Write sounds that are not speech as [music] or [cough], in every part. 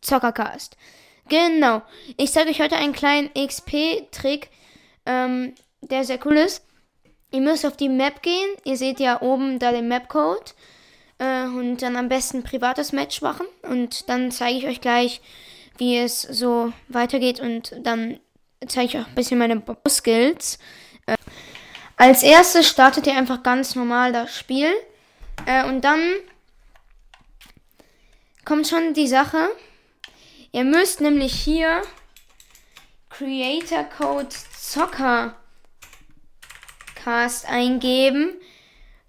Zockercast. Genau, ich zeige euch heute einen kleinen XP-Trick, ähm, der sehr cool ist. Ihr müsst auf die Map gehen. Ihr seht ja oben da den Map-Code. Äh, und dann am besten privates Match machen. Und dann zeige ich euch gleich, wie es so weitergeht. Und dann zeige ich euch ein bisschen meine Skills. Äh, als erstes startet ihr einfach ganz normal das Spiel. Äh, und dann kommt schon die Sache. Ihr müsst nämlich hier Creator Code Zocker Cast eingeben.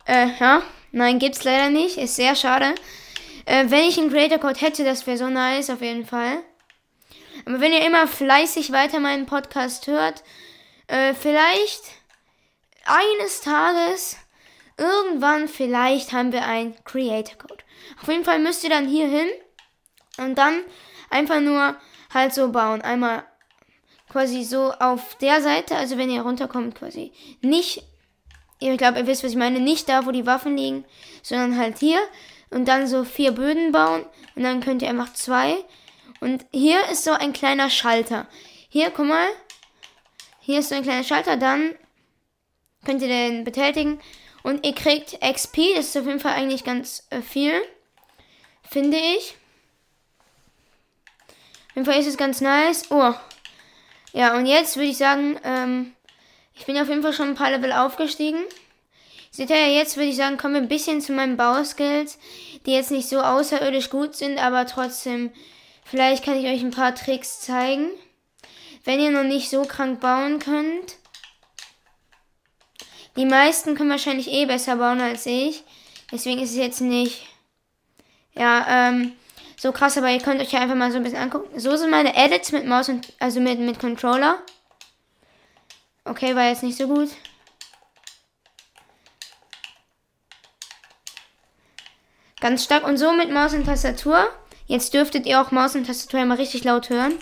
Äh, ja, nein, gibt's leider nicht. Ist sehr schade. Äh, wenn ich einen Creator Code hätte, das wäre so nice auf jeden Fall. Aber wenn ihr immer fleißig weiter meinen Podcast hört, äh, vielleicht eines Tages, irgendwann vielleicht haben wir einen Creator Code. Auf jeden Fall müsst ihr dann hier hin und dann einfach nur halt so bauen. Einmal quasi so auf der Seite, also wenn ihr runterkommt quasi. Nicht, ich glaube, ihr wisst, was ich meine, nicht da, wo die Waffen liegen, sondern halt hier. Und dann so vier Böden bauen und dann könnt ihr einfach zwei und hier ist so ein kleiner Schalter. Hier, guck mal. Hier ist so ein kleiner Schalter. Dann könnt ihr den betätigen. Und ihr kriegt XP. Das ist auf jeden Fall eigentlich ganz äh, viel. Finde ich. Auf jeden Fall ist es ganz nice. Oh. Ja, und jetzt würde ich sagen, ähm, ich bin auf jeden Fall schon ein paar Level aufgestiegen. Seht ihr jetzt würde ich sagen, kommen wir ein bisschen zu meinen Bauskills, die jetzt nicht so außerirdisch gut sind, aber trotzdem Vielleicht kann ich euch ein paar Tricks zeigen. Wenn ihr noch nicht so krank bauen könnt. Die meisten können wahrscheinlich eh besser bauen als ich. Deswegen ist es jetzt nicht, ja, ähm, so krass, aber ihr könnt euch ja einfach mal so ein bisschen angucken. So sind meine Edits mit Maus und, also mit, mit Controller. Okay, war jetzt nicht so gut. Ganz stark und so mit Maus und Tastatur. Jetzt dürftet ihr auch Maus und Tastatur mal richtig laut hören.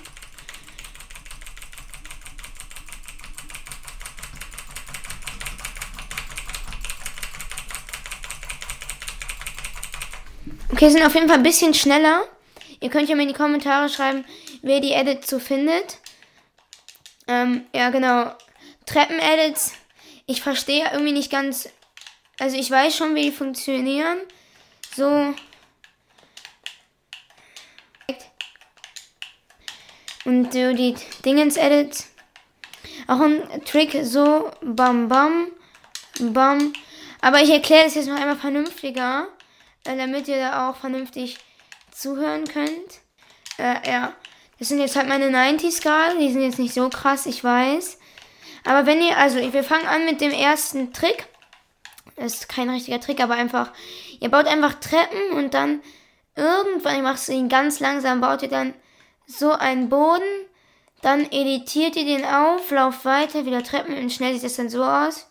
Okay, sind auf jeden Fall ein bisschen schneller. Ihr könnt ja mal in die Kommentare schreiben, wer die Edits so findet. Ähm, ja, genau. Treppen-Edits. Ich verstehe irgendwie nicht ganz. Also ich weiß schon, wie die funktionieren. So, Und so die Dingens Edit. Auch ein Trick so bam bam bam. Aber ich erkläre das jetzt noch einmal vernünftiger, äh, damit ihr da auch vernünftig zuhören könnt. Äh, ja. Das sind jetzt halt meine 90s gerade. Die sind jetzt nicht so krass, ich weiß. Aber wenn ihr, also wir fangen an mit dem ersten Trick. Das ist kein richtiger Trick, aber einfach, ihr baut einfach Treppen und dann irgendwann, ihr macht es ihn ganz langsam, baut ihr dann so einen Boden, dann editiert ihr den auf, lauft weiter, wieder Treppen und schnell sieht das dann so aus.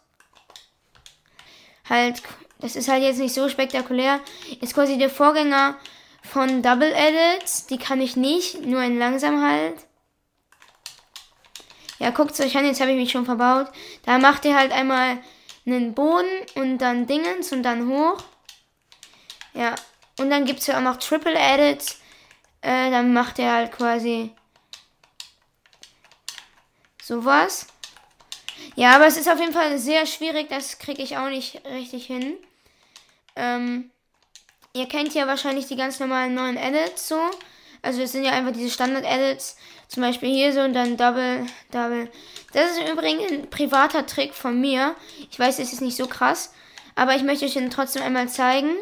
Halt, das ist halt jetzt nicht so spektakulär. Ist quasi der Vorgänger von Double Edits. Die kann ich nicht, nur in langsam halt. Ja, guckt euch an, jetzt habe ich mich schon verbaut. Da macht ihr halt einmal einen Boden und dann Dingens und dann hoch. Ja, und dann gibt es ja auch noch Triple Edits äh, dann macht er halt quasi sowas. Ja, aber es ist auf jeden Fall sehr schwierig, das kriege ich auch nicht richtig hin. Ähm, ihr kennt ja wahrscheinlich die ganz normalen neuen Edits so. Also es sind ja einfach diese Standard-Edits. Zum Beispiel hier so und dann Double, Double. Das ist übrigens ein privater Trick von mir. Ich weiß, es ist nicht so krass. Aber ich möchte euch den trotzdem einmal zeigen.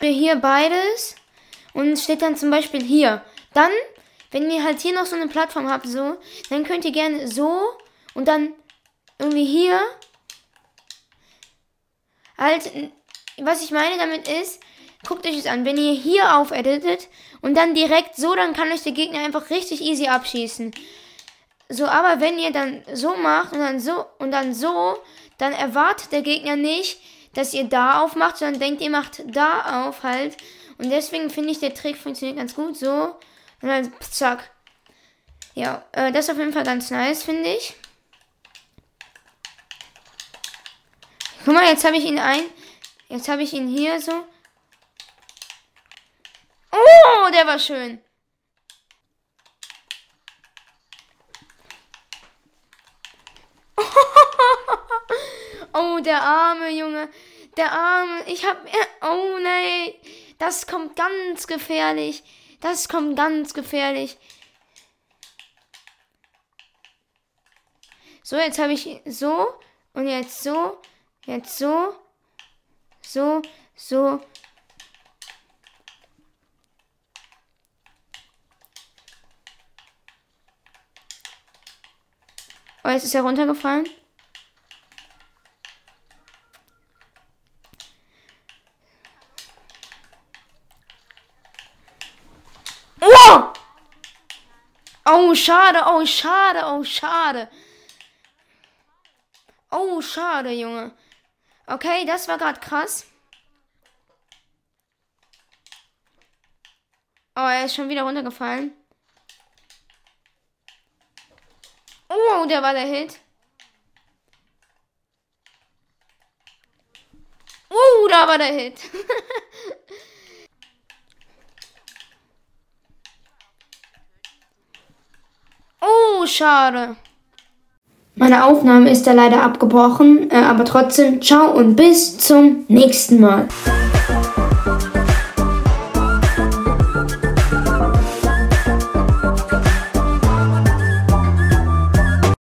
Hier beides. Und steht dann zum Beispiel hier. Dann, wenn ihr halt hier noch so eine Plattform habt, so, dann könnt ihr gerne so und dann irgendwie hier halt, was ich meine damit ist, guckt euch das an. Wenn ihr hier aufeditet und dann direkt so, dann kann euch der Gegner einfach richtig easy abschießen. So, aber wenn ihr dann so macht und dann so und dann so, dann erwartet der Gegner nicht, dass ihr da aufmacht, sondern denkt, ihr macht da auf halt. Und deswegen finde ich, der Trick funktioniert ganz gut. So. Und dann zack. Ja, äh, das ist auf jeden Fall ganz nice, finde ich. Guck mal, jetzt habe ich ihn ein. Jetzt habe ich ihn hier so. Oh, der war schön. [laughs] Oh, der arme Junge. Der arme. Ich hab. Oh nein. Das kommt ganz gefährlich. Das kommt ganz gefährlich. So, jetzt habe ich so. Und jetzt so. Jetzt so. So. So. Oh, jetzt ist er runtergefallen. Oh! Oh, schade, oh, schade, oh, schade. Oh, schade, Junge. Okay, das war gerade krass. Oh, er ist schon wieder runtergefallen. Oh, der war der Hit. Oh, da war der Hit. [laughs] oh, schade. Meine Aufnahme ist da leider abgebrochen, äh, aber trotzdem, ciao und bis zum nächsten Mal.